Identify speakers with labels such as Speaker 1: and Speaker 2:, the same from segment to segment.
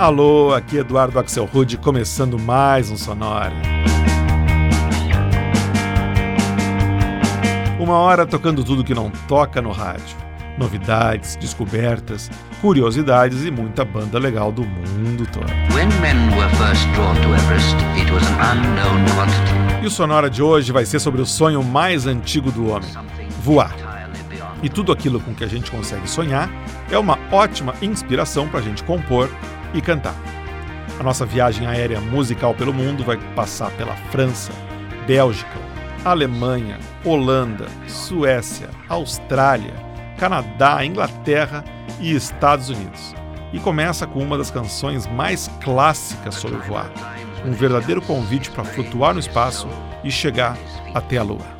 Speaker 1: Alô, aqui Eduardo Axel Rude começando mais um Sonora. Uma hora tocando tudo que não toca no rádio. Novidades, descobertas, curiosidades e muita banda legal do mundo todo. E o Sonora de hoje vai ser sobre o sonho mais antigo do homem: voar. E tudo aquilo com que a gente consegue sonhar é uma ótima inspiração para a gente compor e cantar. A nossa viagem aérea musical pelo mundo vai passar pela França, Bélgica, Alemanha, Holanda, Suécia, Austrália, Canadá, Inglaterra e Estados Unidos. E começa com uma das canções mais clássicas sobre voar, um verdadeiro convite para flutuar no espaço e chegar até a Lua.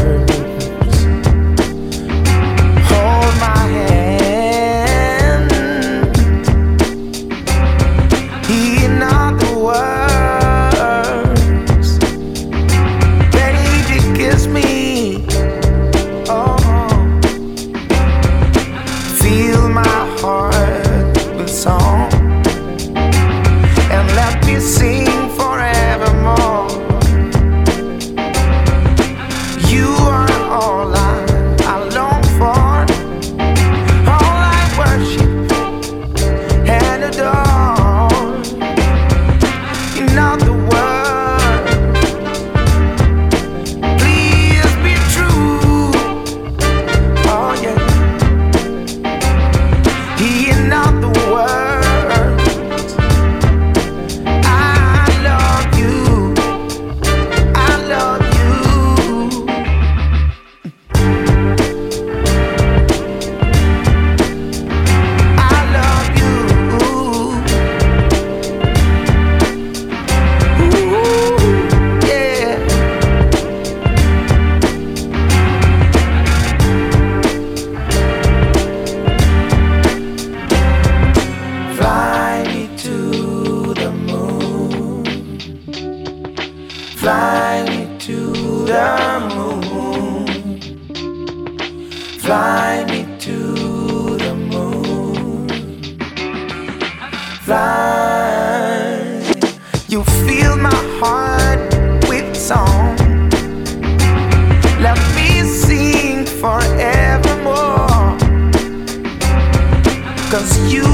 Speaker 2: you.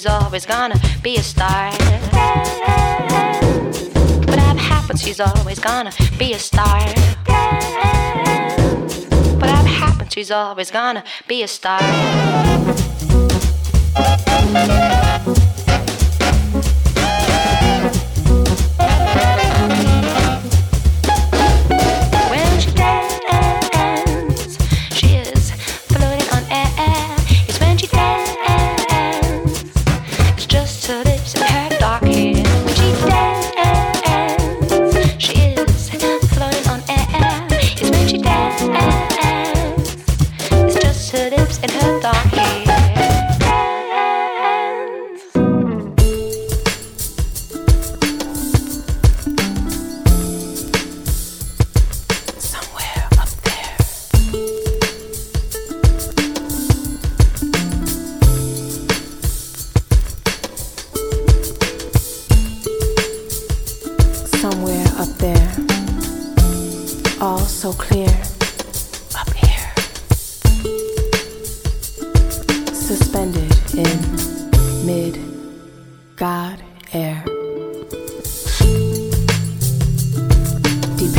Speaker 2: she's always gonna be a star. Whatever happens, she's always gonna be a star. Whatever happens, she's always gonna be a star.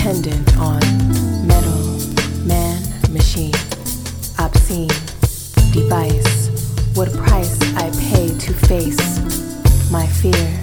Speaker 3: dependent on metal, man, machine, obscene, device, what price I pay to face my fear.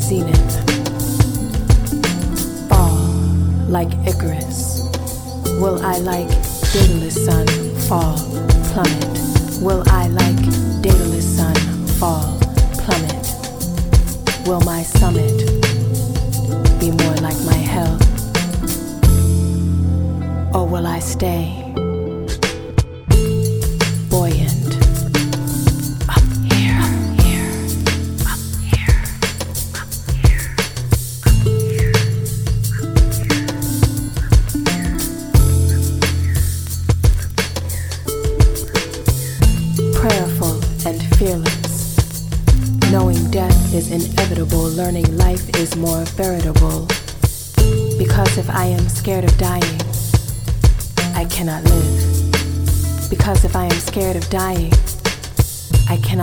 Speaker 3: Zenith, fall like Icarus. Will I like Daedalus sun fall, plummet? Will I like Daedalus sun fall, plummet? Will my summit be more like my hell? Or will I stay buoyant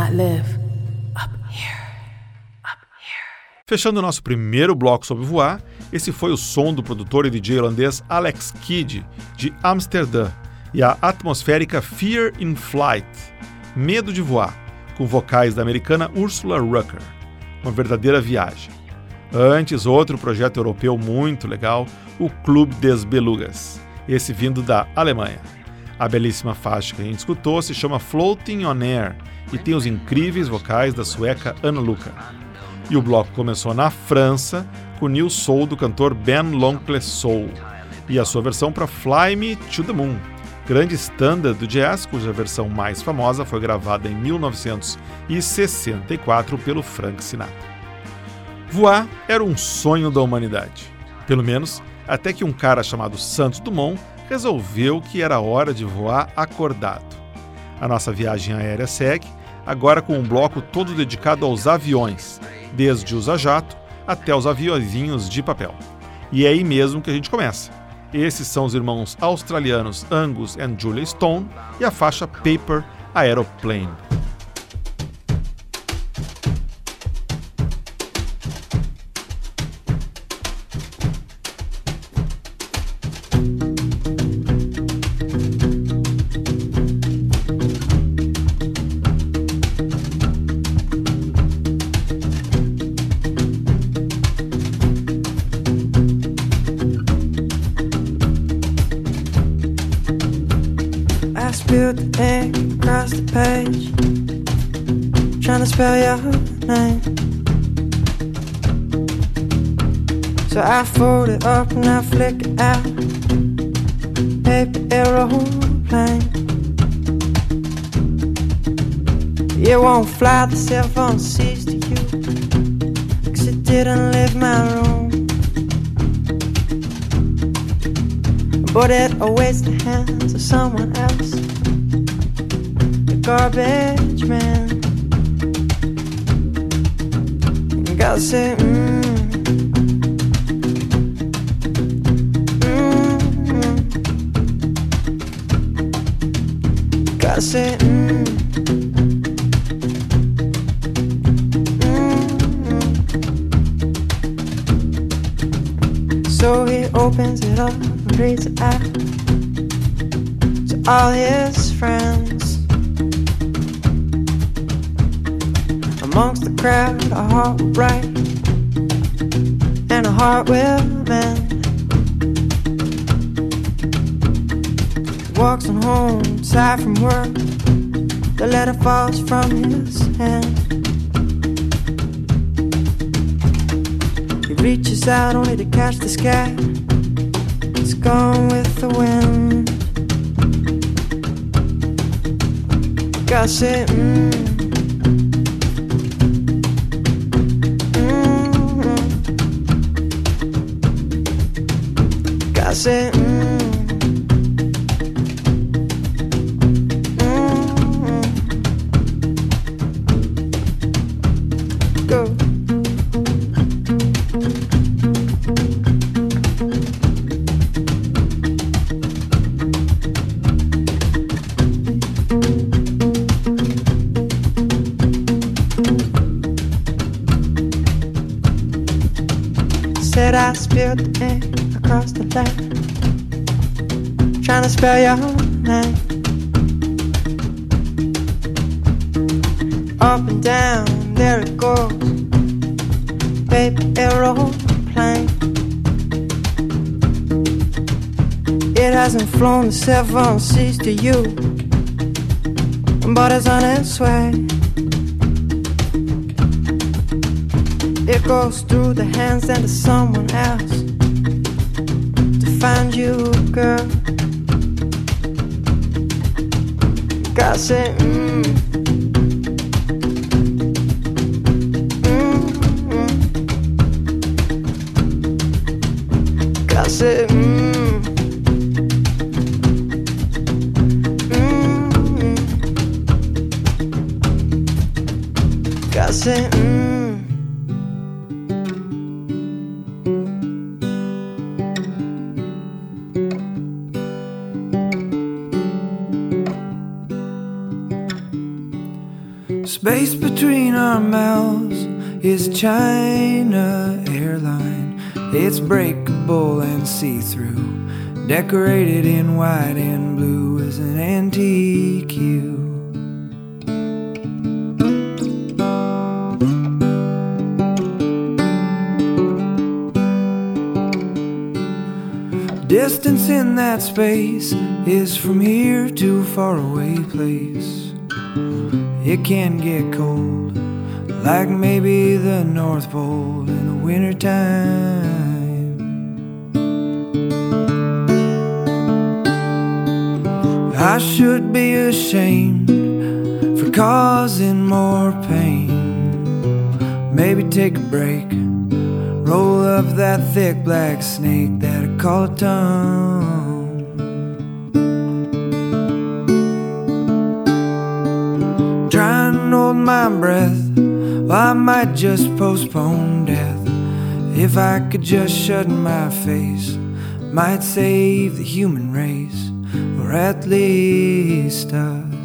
Speaker 3: Cannot live up here. Up here.
Speaker 1: Fechando o nosso primeiro bloco sobre voar, esse foi o som do produtor e DJ holandês Alex Kidd, de Amsterdã, e a atmosférica Fear in Flight, Medo de Voar, com vocais da americana Ursula Rucker. Uma verdadeira viagem. Antes, outro projeto europeu muito legal, o Club des Belugas, esse vindo da Alemanha. A belíssima faixa que a gente escutou se chama Floating on Air e tem os incríveis vocais da sueca Anna Luca. E o bloco começou na França com New Soul do cantor Ben L'Oncle Soul e a sua versão para Fly Me to the Moon, grande standard do jazz cuja versão mais famosa foi gravada em 1964 pelo Frank Sinatra. Voar era um sonho da humanidade, pelo menos até que um cara chamado Santos Dumont resolveu que era hora de voar acordado. A nossa viagem aérea segue, agora com um bloco todo dedicado aos aviões, desde os a jato até os aviãozinhos de papel. E é aí mesmo que a gente começa. Esses são os irmãos australianos Angus e Julia Stone e a faixa Paper Aeroplane.
Speaker 4: I fold it up and I flick it out. Paper aeroplane. It won't fly, the cell phone sees to you. Cause it didn't leave my room. But it awaits the hands of someone else. The garbage man. You gotta say. Mm, So he opens it up and reads it out to all his friends. Amongst the crowd, a heart will bright and a heart will mend. He walks on home, tired from work. The letter falls from his hand. Reaches out only to catch the sky. It's gone with the wind. Say, mmm. Mm. Gotta
Speaker 5: flown the seven seas to you, but it's on its way. It goes through the hands and to someone else to find you, girl. Gotta say, mmm. China Airline. It's breakable and see through, decorated in white and blue as an antique hue. Distance in that space is from here to faraway place. It can get cold, like maybe the North Pole in the wintertime. I should be ashamed for causing more pain. Maybe take a break, roll up that thick black snake that I call a tongue. Trying to hold my breath, I might just postpone death. If I could just shut my face, might save the human race, or at least us.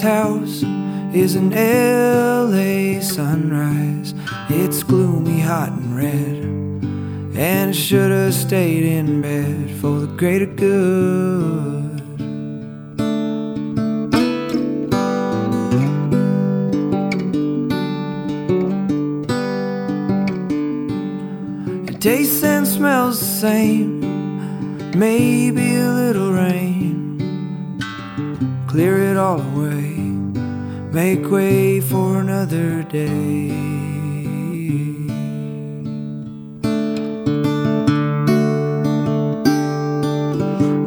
Speaker 5: House is an LA sunrise. It's gloomy, hot, and red. And I should have stayed in bed for the greater good. It tastes and smells the same. Maybe a little make way for another day.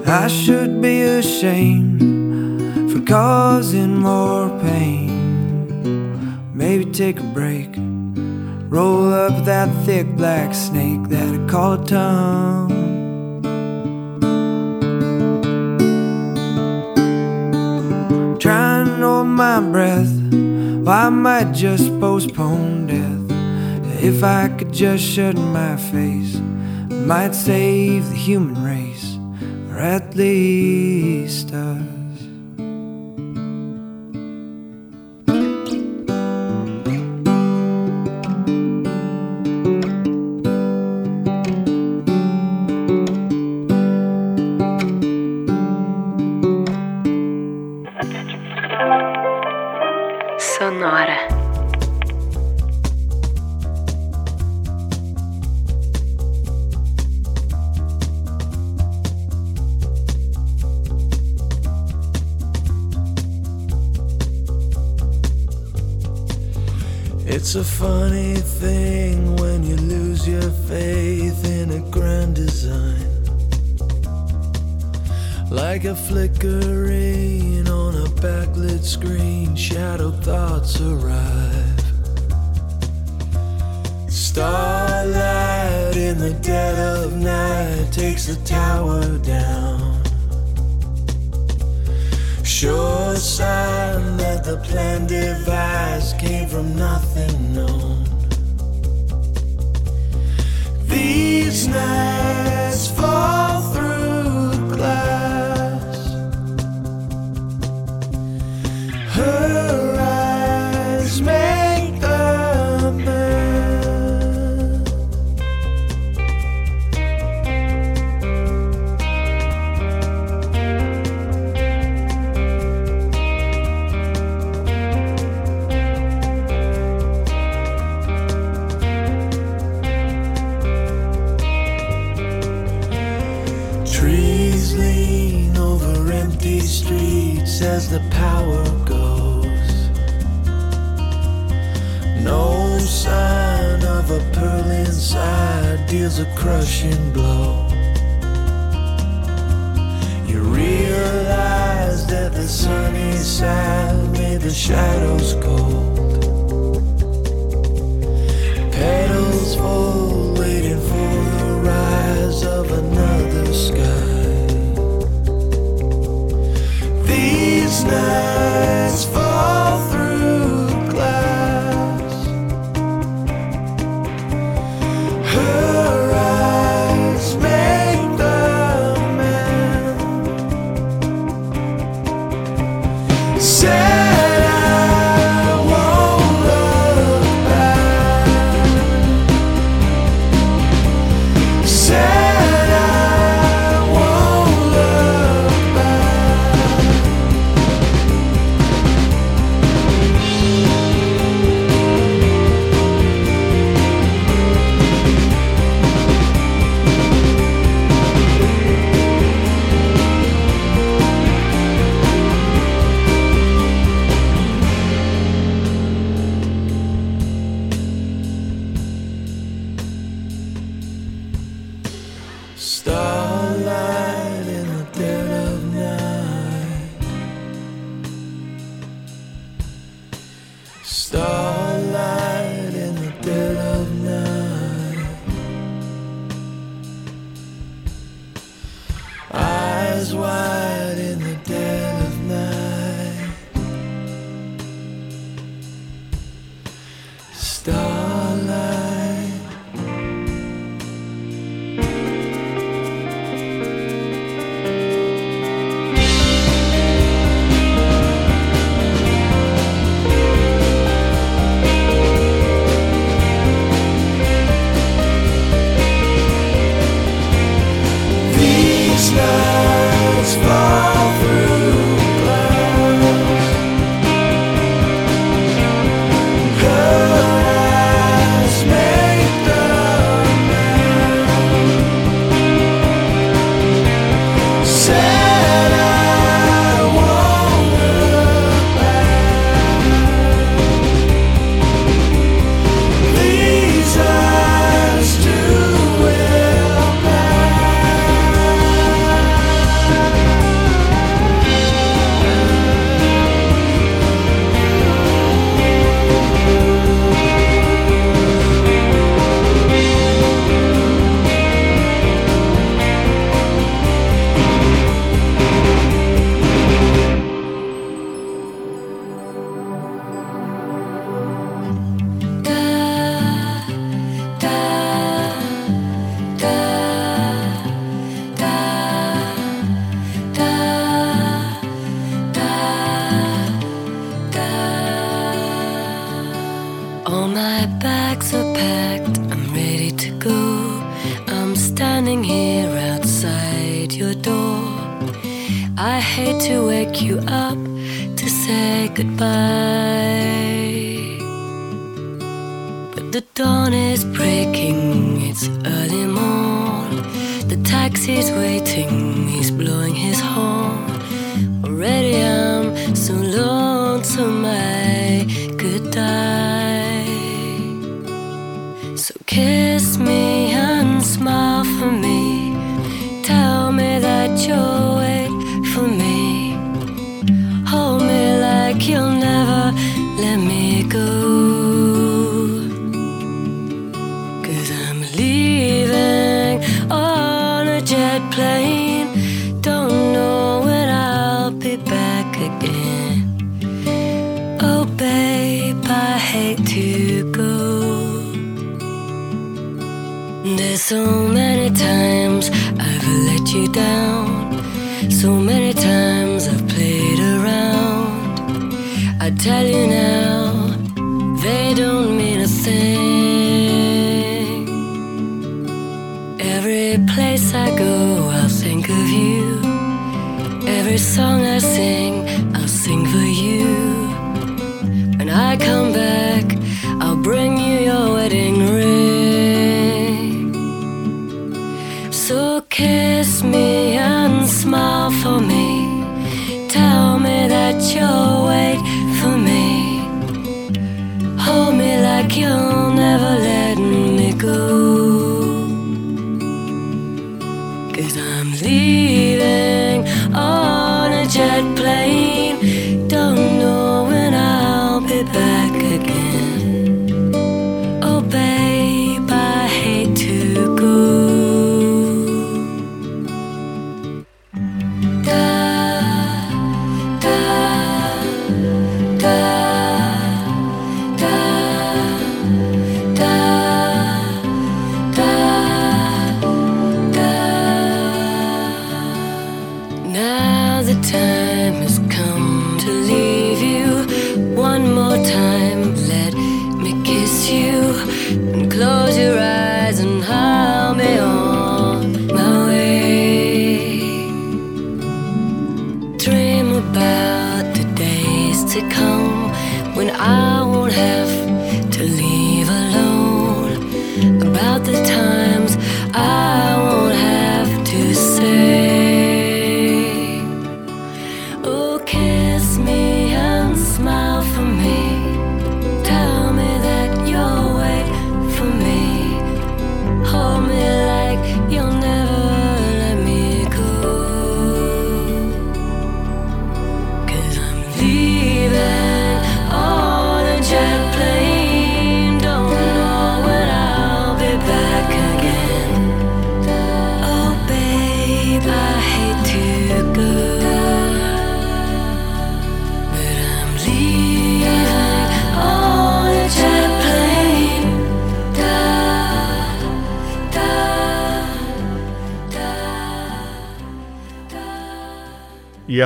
Speaker 5: I should be ashamed for causing more pain. Maybe take a break, roll up that thick black snake that I call a tongue. Might just postpone death. If I could just shut my face, might save the human race, or at least us.
Speaker 3: Sonora.
Speaker 6: It's a funny thing when you lose your faith in a grand design. Like a flickering on a backlit screen, shadow thoughts arrive. Starlight in the dead of night takes the tower down. Sure sign that the plan devised came from nothing crushing blow. You realize that the sunny side made the shadows cold.
Speaker 7: to my good time. So many times I've let you down. So many times I've played around. I tell you now, they don't mean a thing. Every place I go, I'll think of you. Every song I sing, I'll sing for you. When I come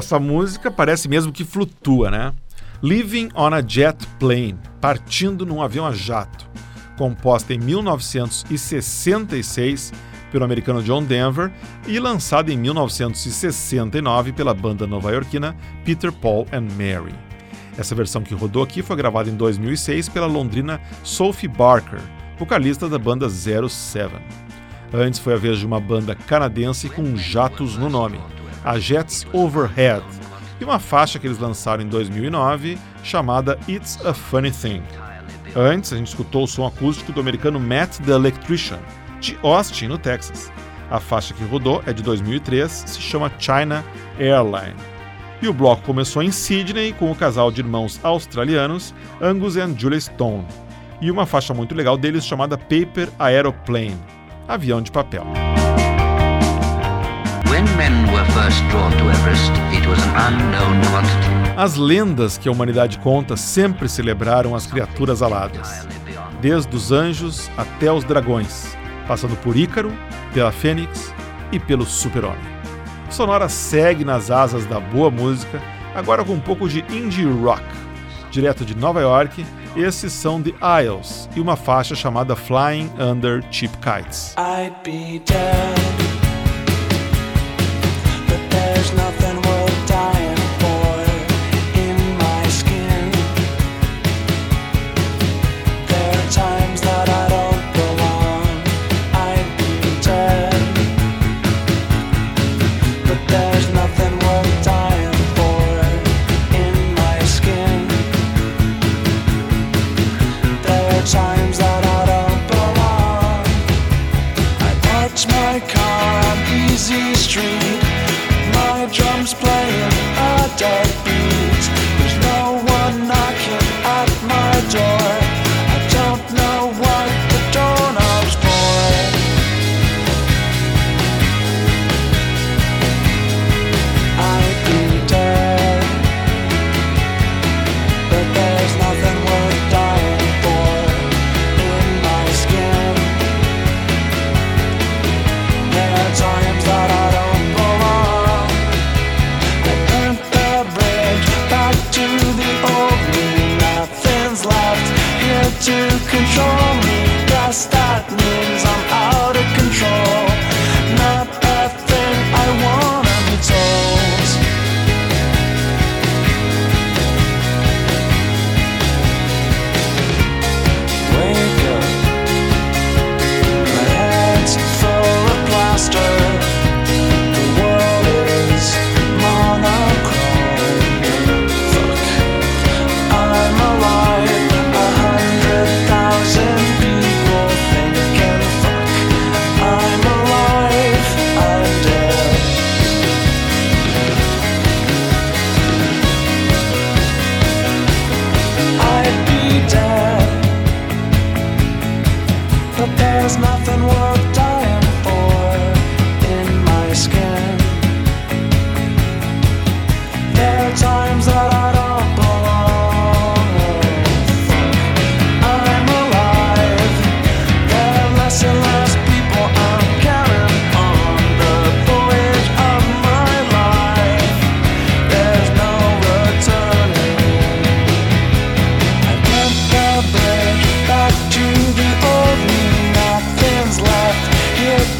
Speaker 1: essa música parece mesmo que flutua, né? Living on a Jet Plane, partindo num avião a jato, composta em 1966 pelo americano John Denver e lançada em 1969 pela banda nova-iorquina Peter Paul and Mary. Essa versão que rodou aqui foi gravada em 2006 pela londrina Sophie Barker, vocalista da banda Zero Seven. Antes foi a vez de uma banda canadense com jatos no nome, a Jets Overhead, e uma faixa que eles lançaram em 2009 chamada It's a Funny Thing. Antes, a gente escutou o som acústico do americano Matt the Electrician, de Austin, no Texas. A faixa que rodou é de 2003, se chama China Airline. E o bloco começou em Sydney com o casal de irmãos australianos Angus e Julia Stone, e uma faixa muito legal deles chamada Paper Aeroplane, avião de papel. As lendas que a humanidade conta sempre celebraram as criaturas aladas, desde os anjos até os dragões, passando por Ícaro, pela Fênix e pelo Super-Homem. Sonora segue nas asas da boa música, agora com um pouco de indie rock. Direto de Nova York, esses são The Isles e uma faixa chamada Flying Under Cheap Kites.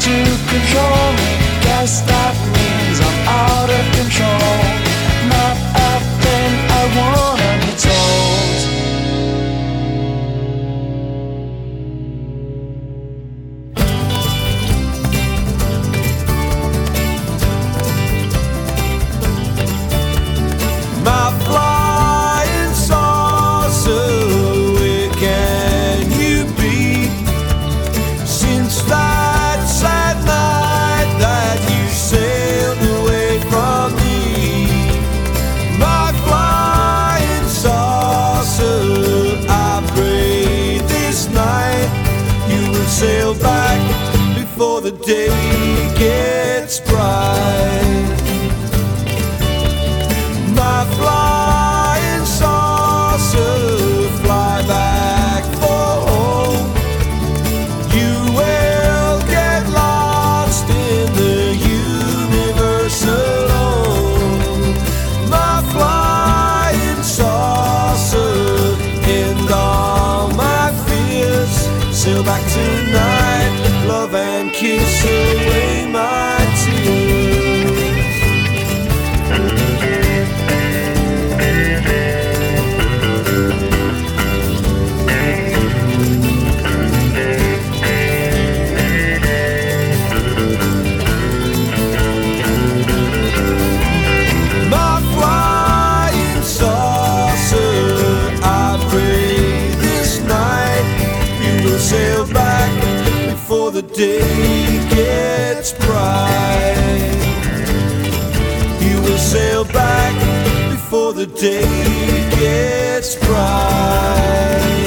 Speaker 6: to
Speaker 8: gets bright. You will sail back before the day gets bright.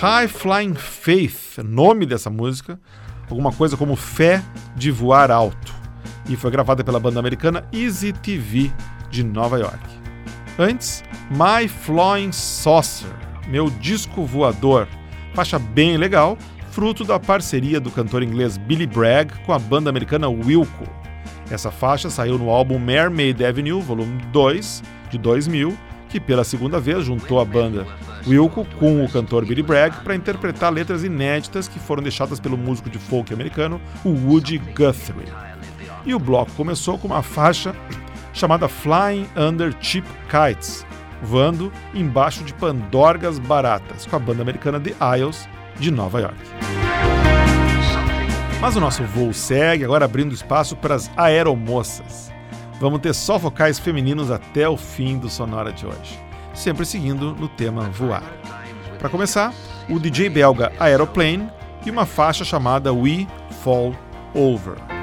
Speaker 1: High Flying Faith, nome dessa música, alguma coisa como Fé de Voar Alto, e foi gravada pela banda americana Easy TV de Nova York. Antes, My Flying Saucer, Meu Disco Voador, faixa bem legal, fruto da parceria do cantor inglês Billy Bragg com a banda americana Wilco. Essa faixa saiu no álbum Mermaid Avenue, volume 2, de 2000, que pela segunda vez juntou a banda Wilco com o cantor Billy Bragg para interpretar letras inéditas que foram deixadas pelo músico de folk americano Woody Guthrie. E o bloco começou com uma faixa chamada Flying Under Cheap Kites, voando embaixo de pandorgas baratas, com a banda americana The Isles de Nova York. Mas o nosso voo segue, agora abrindo espaço para as aeromoças. Vamos ter só vocais femininos até o fim do Sonora de hoje, sempre seguindo no tema voar. Para começar, o DJ belga Aeroplane e uma faixa chamada We Fall Over.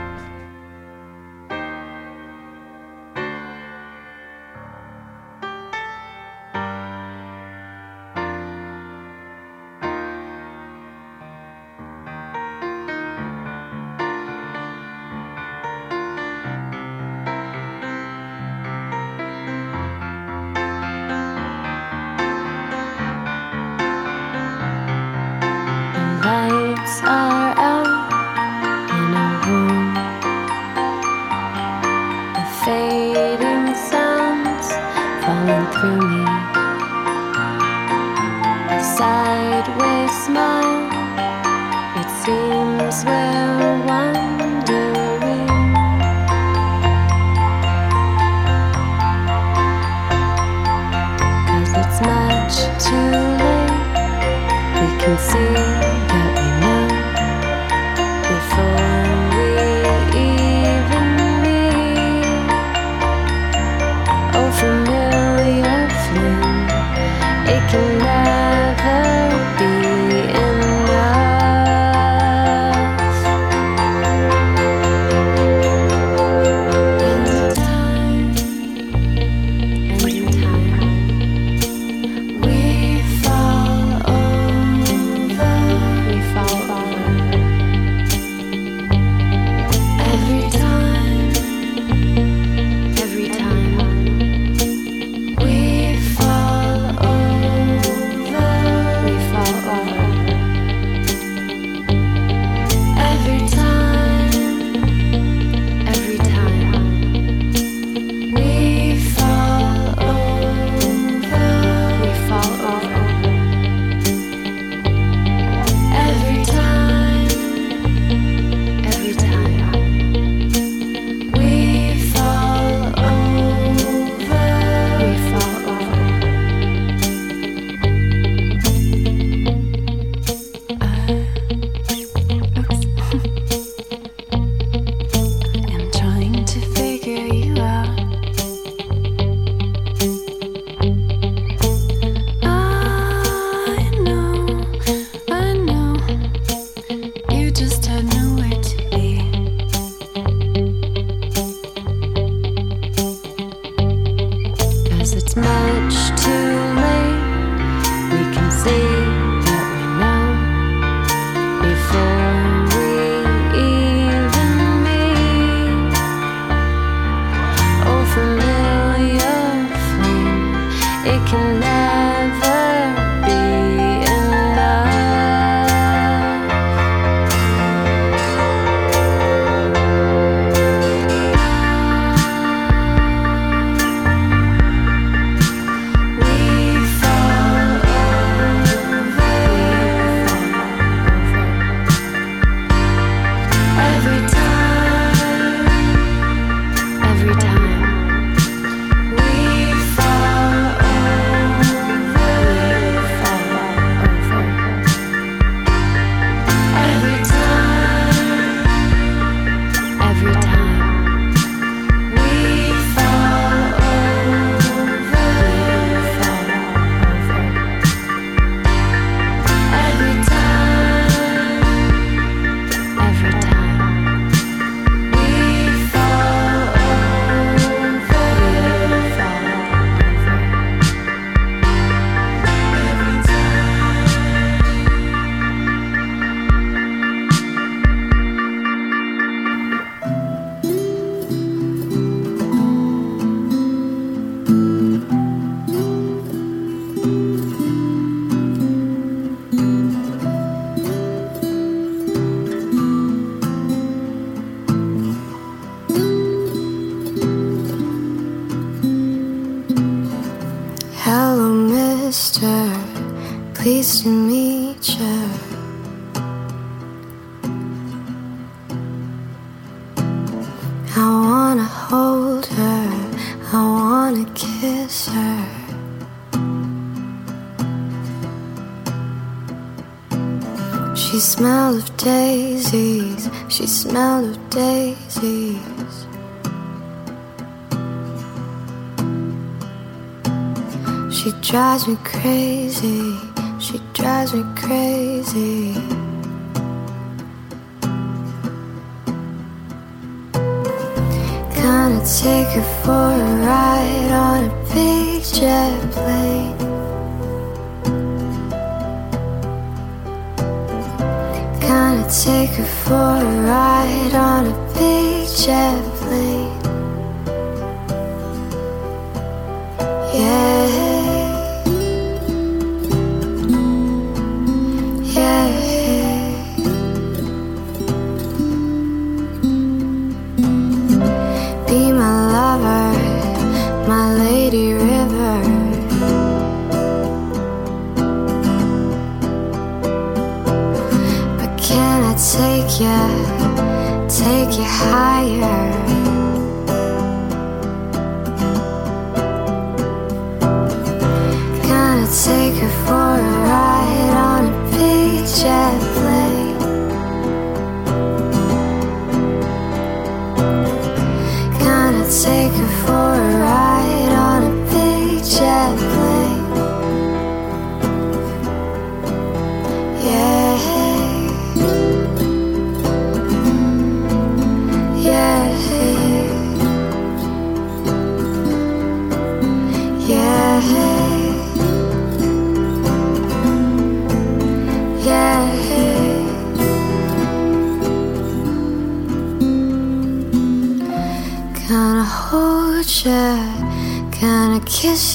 Speaker 9: drives me crazy. She drives me crazy. Gonna take her for a ride on a big jet plane. Gonna take her for a ride on a big jet plane.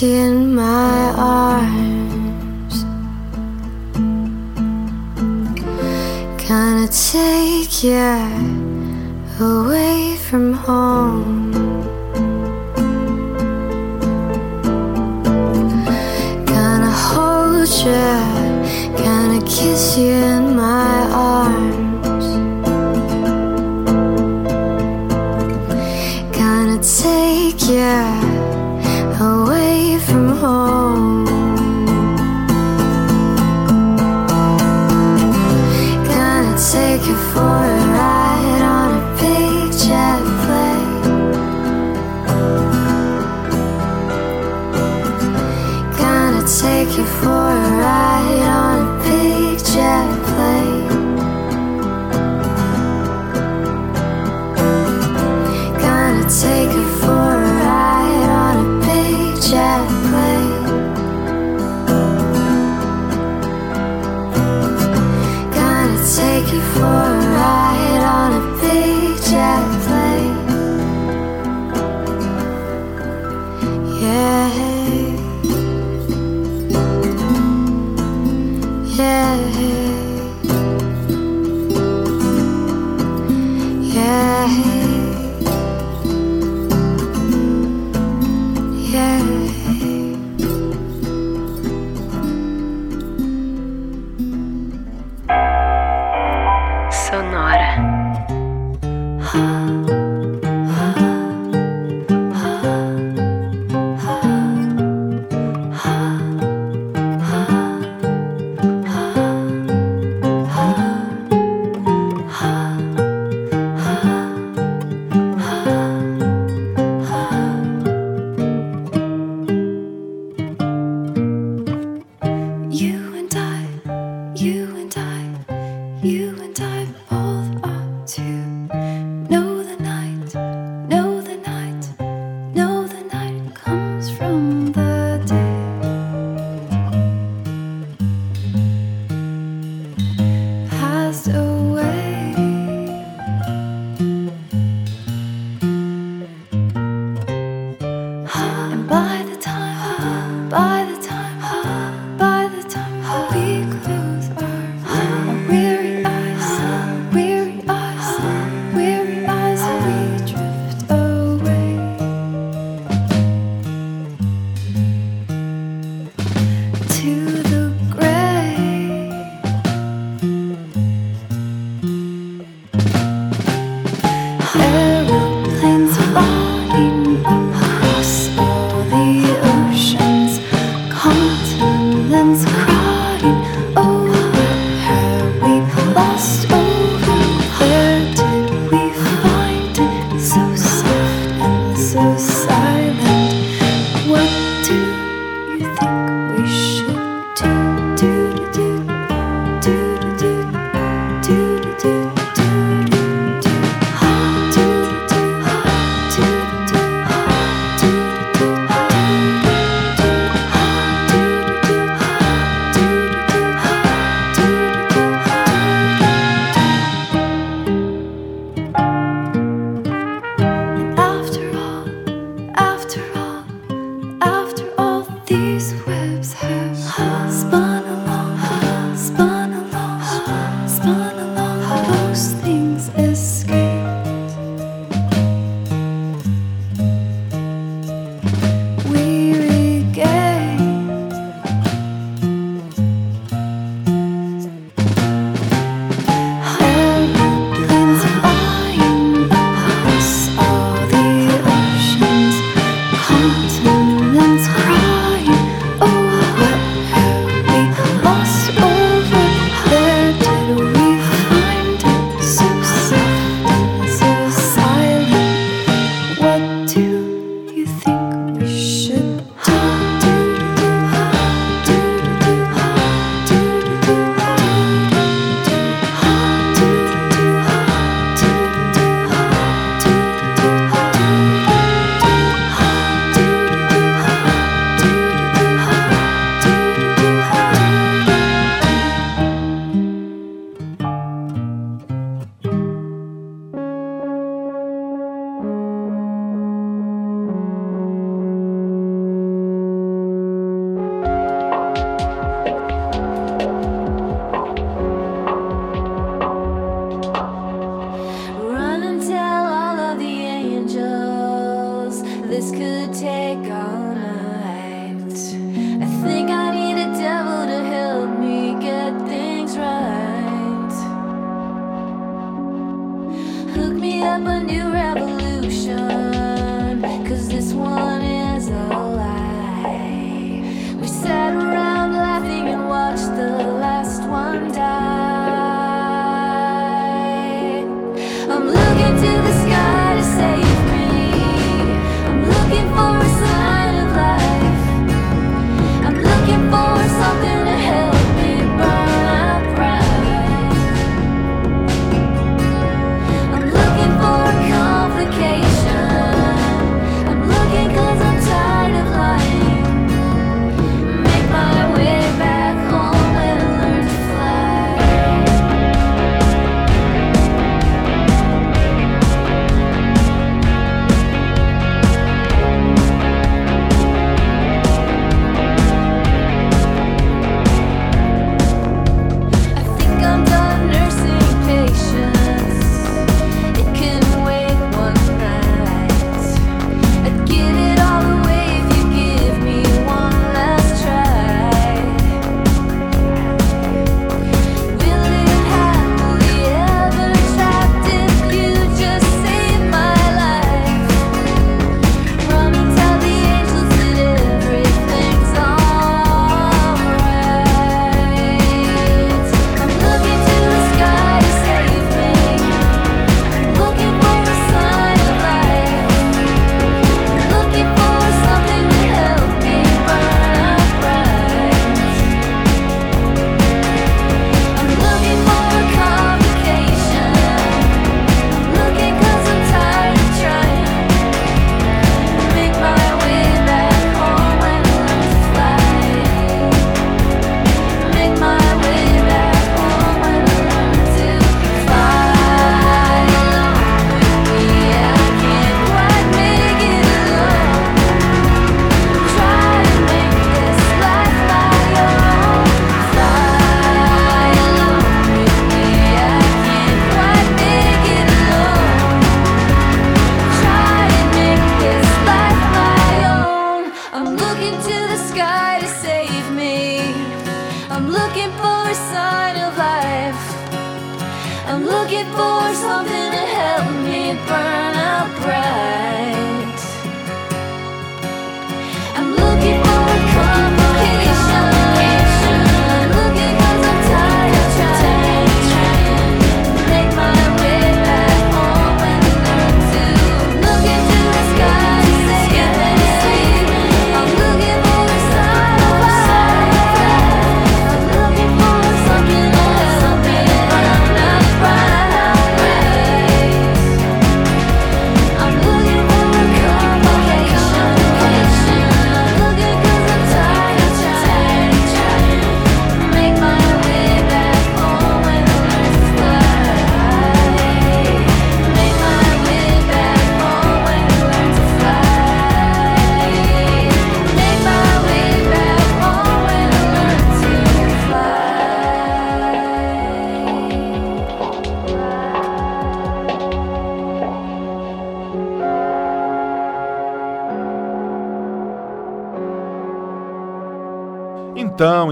Speaker 9: empty in my arms. Gonna take you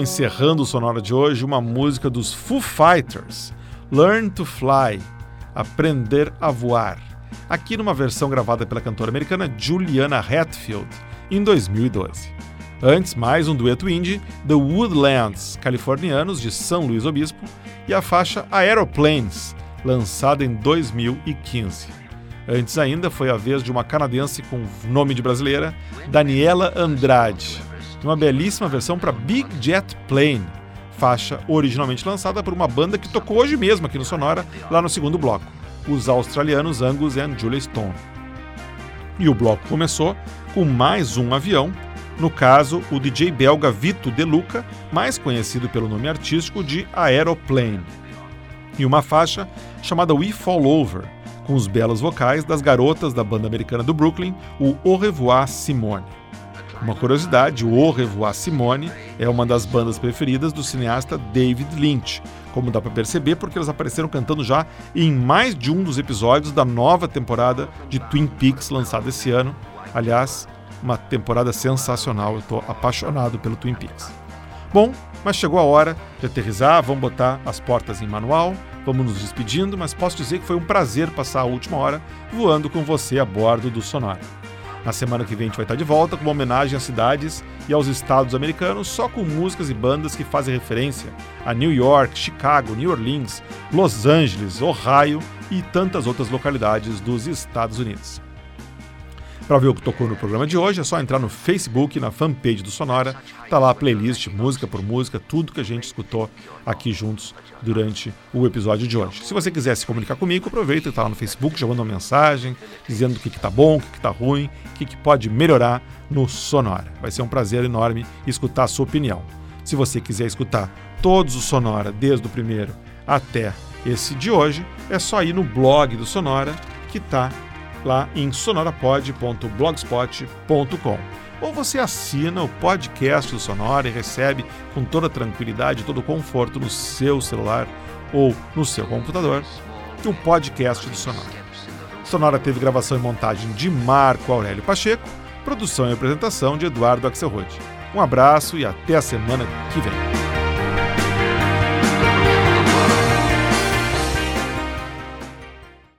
Speaker 1: Encerrando o sonora de hoje, uma música dos Foo Fighters, Learn to Fly, Aprender a Voar, aqui numa versão gravada pela cantora americana Juliana Hatfield, em 2012. Antes, mais um dueto indie, The Woodlands, californianos de São Luís Obispo, e a faixa Aeroplanes, lançada em 2015. Antes ainda foi a vez de uma canadense com nome de brasileira, Daniela Andrade, uma belíssima versão para Big Jet Plane, faixa originalmente lançada por uma banda que tocou hoje mesmo aqui no Sonora, lá no segundo bloco, os australianos Angus and Julia Stone. E o bloco começou com mais um avião, no caso o DJ belga Vito De Luca, mais conhecido pelo nome artístico de Aeroplane, e uma faixa chamada We Fall Over, com os belos vocais das garotas da banda americana do Brooklyn, o Au Revoir Simone. Uma curiosidade, o Au Revoir Simone é uma das bandas preferidas do cineasta David Lynch, como dá para perceber porque eles apareceram cantando já em mais de um dos episódios da nova temporada de Twin Peaks lançada esse ano. Aliás, uma temporada sensacional, eu estou apaixonado pelo Twin Peaks. Bom, Mas chegou a hora de aterrizar, vamos botar as portas em manual, vamos nos despedindo, mas posso dizer que foi um prazer passar a última hora voando com você a bordo do Sonora. Na semana que vem a gente vai estar de volta com uma homenagem às cidades e aos estados americanos, só com músicas e bandas que fazem referência a New York, Chicago, New Orleans, Los Angeles, Ohio e tantas outras localidades dos Estados Unidos. Para ver o que tocou no programa de hoje, é só entrar no Facebook, na fanpage do Sonora. Tá lá a playlist, música por música, tudo que a gente escutou aqui juntos durante o episódio de hoje. Se você quiser se comunicar comigo, aproveita e tá lá no Facebook, já manda uma mensagem dizendo o que, que tá bom, o que, que tá ruim, o que, que pode melhorar no Sonora. Vai ser um prazer enorme escutar a sua opinião. Se você quiser escutar todos os Sonora, desde o primeiro até esse de hoje, é só ir no blog do Sonora, que tá lá em sonorapod.blogspot.com. Ou você assina o podcast do Sonora e recebe com toda tranquilidade, todo conforto no seu celular ou no seu computador o podcast do Sonora. Sonora teve gravação e montagem de Marco Aurélio Pacheco, produção e apresentação de Eduardo Axelrod. Um abraço e até a semana que vem.